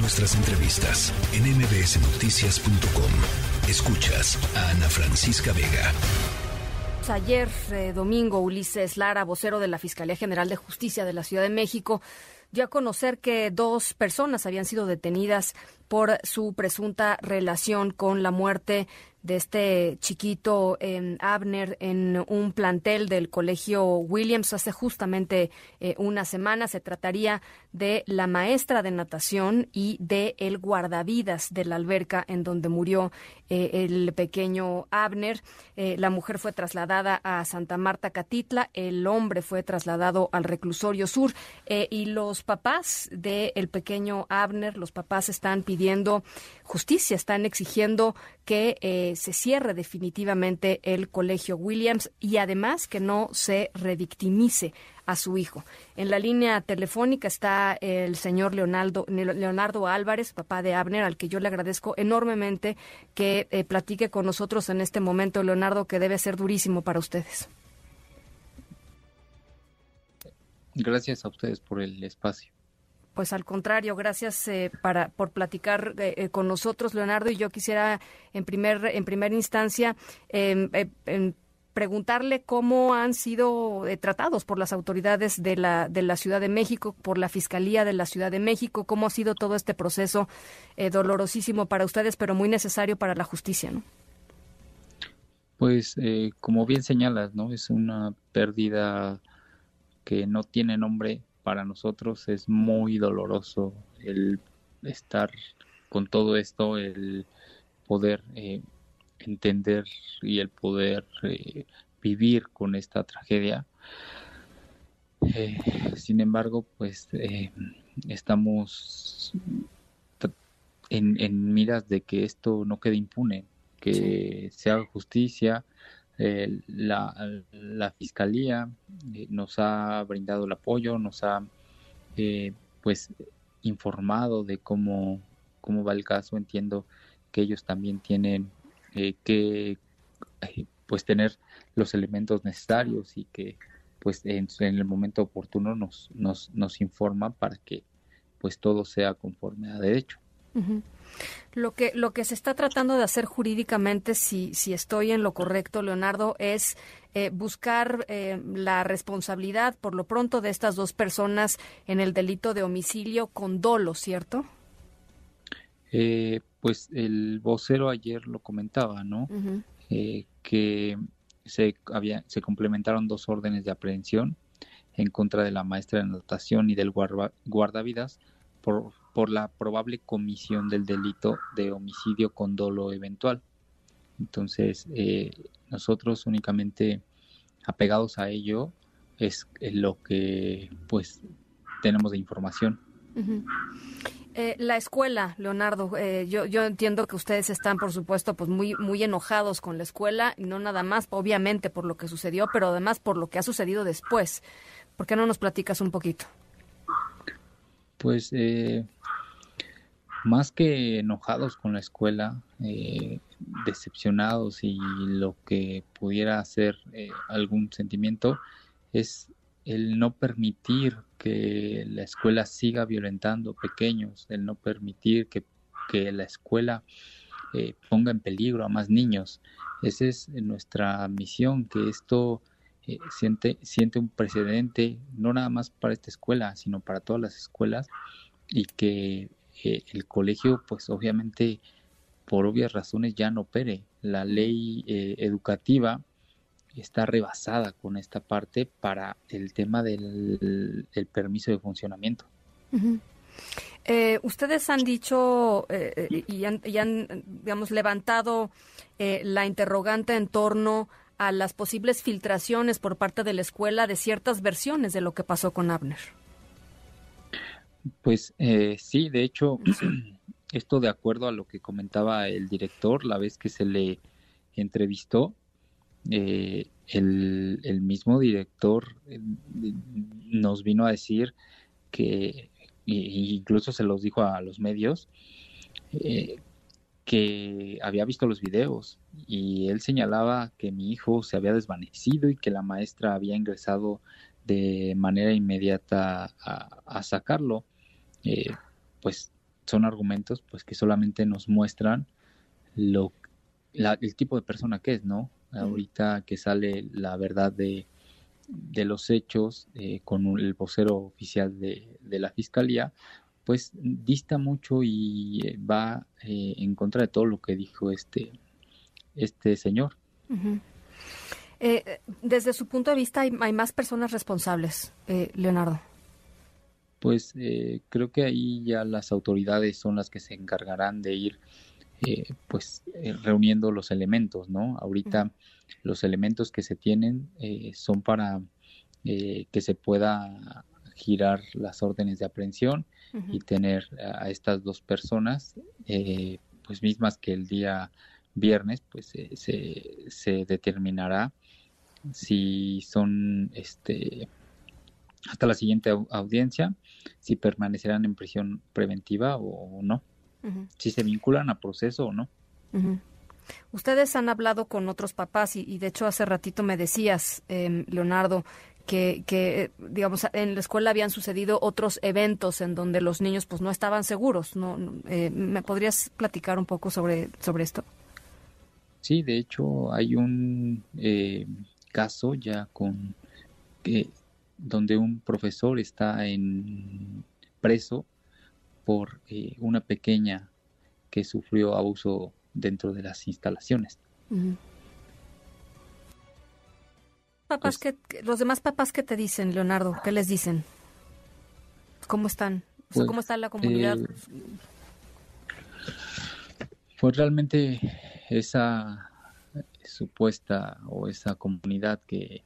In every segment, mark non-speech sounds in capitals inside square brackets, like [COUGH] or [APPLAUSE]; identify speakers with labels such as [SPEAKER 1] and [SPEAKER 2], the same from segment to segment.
[SPEAKER 1] Nuestras entrevistas en mbsnoticias.com. Escuchas a Ana Francisca Vega.
[SPEAKER 2] Ayer, eh, domingo, Ulises Lara, vocero de la Fiscalía General de Justicia de la Ciudad de México, dio a conocer que dos personas habían sido detenidas por su presunta relación con la muerte de este chiquito eh, Abner en un plantel del colegio Williams hace justamente eh, una semana. Se trataría de la maestra de natación y de el guardavidas de la alberca en donde murió eh, el pequeño Abner. la mujer fue trasladada a Santa Marta Catitla, el hombre fue trasladado al reclusorio sur y los papás del pequeño Abner, los papás están pidiendo justicia, están exigiendo que se cierre definitivamente el colegio Williams y además que no se revictimice a su hijo. En la línea telefónica está el señor Leonardo, Leonardo Álvarez, papá de Abner, al que yo le agradezco enormemente que eh, platique con nosotros en este momento, Leonardo, que debe ser durísimo para ustedes.
[SPEAKER 3] Gracias a ustedes por el espacio.
[SPEAKER 2] Pues al contrario, gracias eh, para, por platicar eh, eh, con nosotros, Leonardo. Y yo quisiera, en, primer, en primera instancia, em, preguntarle cómo han sido tratados por las autoridades de la, de la Ciudad de México, por la Fiscalía de la Ciudad de México, cómo ha sido todo este proceso dolorosísimo para ustedes, pero muy necesario para la justicia, ¿no?
[SPEAKER 3] Pues, como bien señalas, ¿no? Es una pérdida que no tiene nombre para nosotros es muy doloroso el estar con todo esto, el poder eh, entender y el poder eh, vivir con esta tragedia. Eh, sin embargo, pues estamos en, miras de que esto no quede impune, que se haga justicia, eh, la, la, fiscalía eh, nos ha brindado el apoyo, nos ha eh, pues informado de cómo, cómo va el caso. Entiendo que ellos también tienen que pues tener los elementos necesarios y que pues en, el momento oportuno nos, nos, nos informa para que pues todo sea conforme a derecho.
[SPEAKER 2] Lo que, lo que se está tratando de hacer jurídicamente, si, si estoy en lo correcto, Leonardo, es eh, buscar eh, la responsabilidad, por lo pronto, de estas dos personas en el delito de homicidio con dolo, ¿cierto?
[SPEAKER 3] Eh, pues el vocero ayer lo comentaba, ¿no? que se, había, se complementaron dos órdenes de aprehensión en contra de la maestra de natación y del guardavidas por por la probable comisión del delito de homicidio con dolo eventual. Entonces, eh, nosotros únicamente apegados a ello es lo que pues tenemos de información.
[SPEAKER 2] Eh, la escuela, Leonardo, eh, yo, yo entiendo que ustedes están, por supuesto, pues muy, muy enojados con la escuela, no nada más, obviamente, por lo que sucedió, pero además por lo que ha sucedido después. ¿Por qué no nos platicas un poquito?
[SPEAKER 3] Pues eh, más que enojados con la escuela, eh, decepcionados y lo que pudiera ser eh, algún sentimiento, es el no permitir que la escuela siga violentando pequeños, el no permitir que, la escuela eh, ponga en peligro a más niños. Esa es nuestra misión, que esto siente, siente un precedente, no nada más para esta escuela, sino para todas las escuelas, y que el colegio, pues obviamente, por obvias razones ya no opere. La ley eh, educativa está rebasada con esta parte para el tema del, permiso de funcionamiento.
[SPEAKER 2] Eh, ustedes han dicho eh, y, han, digamos, levantado la interrogante en torno a las posibles filtraciones por parte de la escuela de ciertas versiones de lo que pasó con Abner.
[SPEAKER 3] Pues eh, sí, de hecho, [CLEARS THROAT] esto de acuerdo a lo que comentaba el director la vez que se le entrevistó, eh, el, mismo director eh, nos vino a decir que, incluso se los dijo a los medios, que había visto los videos y él señalaba que mi hijo se había desvanecido y que la maestra había ingresado de manera inmediata a, sacarlo, eh, pues son argumentos pues que solamente nos muestran lo el tipo de persona que es, ¿no? Ahorita que sale la verdad de, de los hechos eh, con el vocero oficial de, de, la fiscalía, pues dista mucho y eh, va eh, en contra de todo lo que dijo este, este señor.
[SPEAKER 2] desde su punto de vista, hay, hay más personas responsables, Leonardo
[SPEAKER 3] pues eh, creo que ahí ya las autoridades son las que se encargarán de ir eh, pues eh, reuniendo los elementos, ¿no? Ahorita los elementos que se tienen son para que se pueda girar las órdenes de aprehensión y tener a estas dos personas pues mismas que el día viernes pues se, se determinará si son este hasta la siguiente audiencia si permanecerán en prisión preventiva o, no, si se vinculan a proceso o no.
[SPEAKER 2] Ustedes han hablado con otros papás y, de hecho hace ratito me decías, em, Leonardo, que, que, digamos, en la escuela habían sucedido otros eventos en donde los niños pues no estaban seguros. ¿no? Eh, ¿Me podrías platicar un poco sobre, sobre esto?
[SPEAKER 3] Sí, de hecho hay un eh, caso ya con que donde un profesor está en preso por eh, una pequeña que sufrió abuso dentro de las instalaciones.
[SPEAKER 2] Papás pues que, los demás papás que te dicen, Leonardo, ¿qué les dicen? ¿Cómo están? Pues, ¿Cómo está la comunidad? Eh,
[SPEAKER 3] pues realmente esa supuesta o esa comunidad que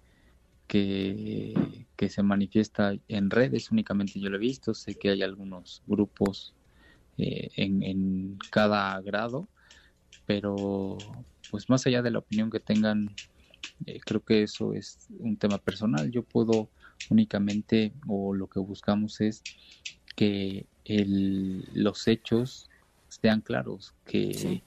[SPEAKER 3] que, se manifiesta en redes, únicamente yo lo he visto, sé que hay algunos grupos eh, en, cada grado, pero pues más allá de la opinión que tengan, eh, creo que eso es un tema personal. Yo puedo únicamente, o lo que buscamos es que el, los hechos sean claros, que,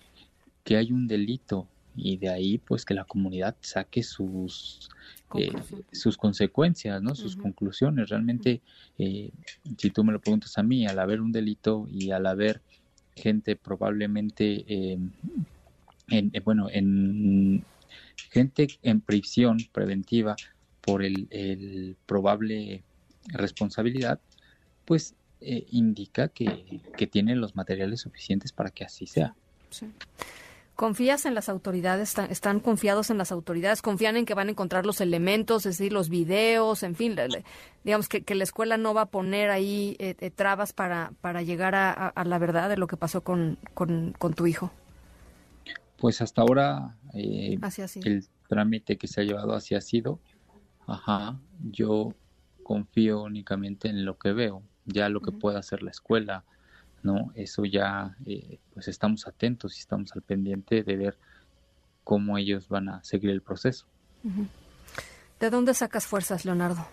[SPEAKER 3] que hay un delito y de ahí pues que la comunidad saque sus eh, sus consecuencias, ¿no? Sus conclusiones. Realmente, eh, si tú me lo preguntas a mí, al haber un delito y al haber gente probablemente, eh, en, bueno, en gente en prisión preventiva por el, probable responsabilidad, pues indica que, que tienen los materiales suficientes para que así sea.
[SPEAKER 2] ¿Confías en las autoridades? ¿Están, confiados en las autoridades? ¿Confían en que van a encontrar los elementos, es decir, los videos, en fin? digamos que, la escuela no va a poner ahí eh, eh, trabas para, para llegar a, la verdad de lo que pasó con, tu hijo.
[SPEAKER 3] Pues hasta ahora eh, el trámite que se ha llevado así ha sido. Ajá, yo confío únicamente en lo que veo, ya lo que pueda hacer la escuela, ¿no? Eso ya, eh, pues estamos atentos y estamos al pendiente de ver cómo ellos van a seguir el proceso.
[SPEAKER 2] ¿De dónde sacas fuerzas, Leonardo?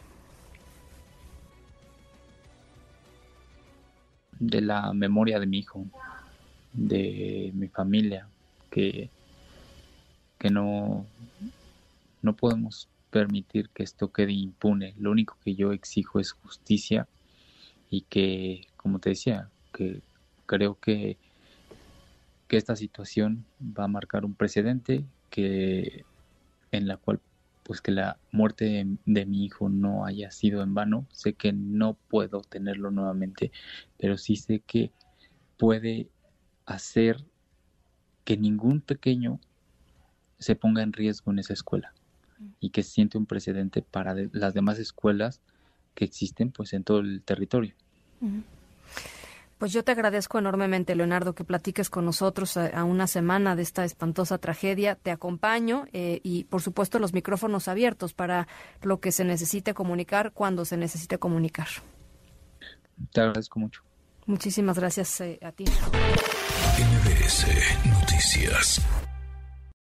[SPEAKER 3] De la memoria de mi hijo, de mi familia, que, que no, no podemos permitir que esto quede impune. Lo único que yo exijo es justicia y que, como te decía, que creo que, que esta situación va a marcar un precedente que en la cual pues que la muerte de, mi hijo no haya sido en vano. Sé que no puedo tenerlo nuevamente, pero sí sé que puede hacer que ningún pequeño se ponga en riesgo en esa escuela y que siente un precedente para las demás escuelas que existen pues en todo el territorio.
[SPEAKER 2] Pues yo te agradezco enormemente, Leonardo, que platiques con nosotros a, una semana de esta espantosa tragedia. Te acompaño eh, y, por supuesto, los micrófonos abiertos para lo que se necesite comunicar cuando se necesite comunicar.
[SPEAKER 3] Te agradezco mucho.
[SPEAKER 2] Muchísimas gracias eh, a ti.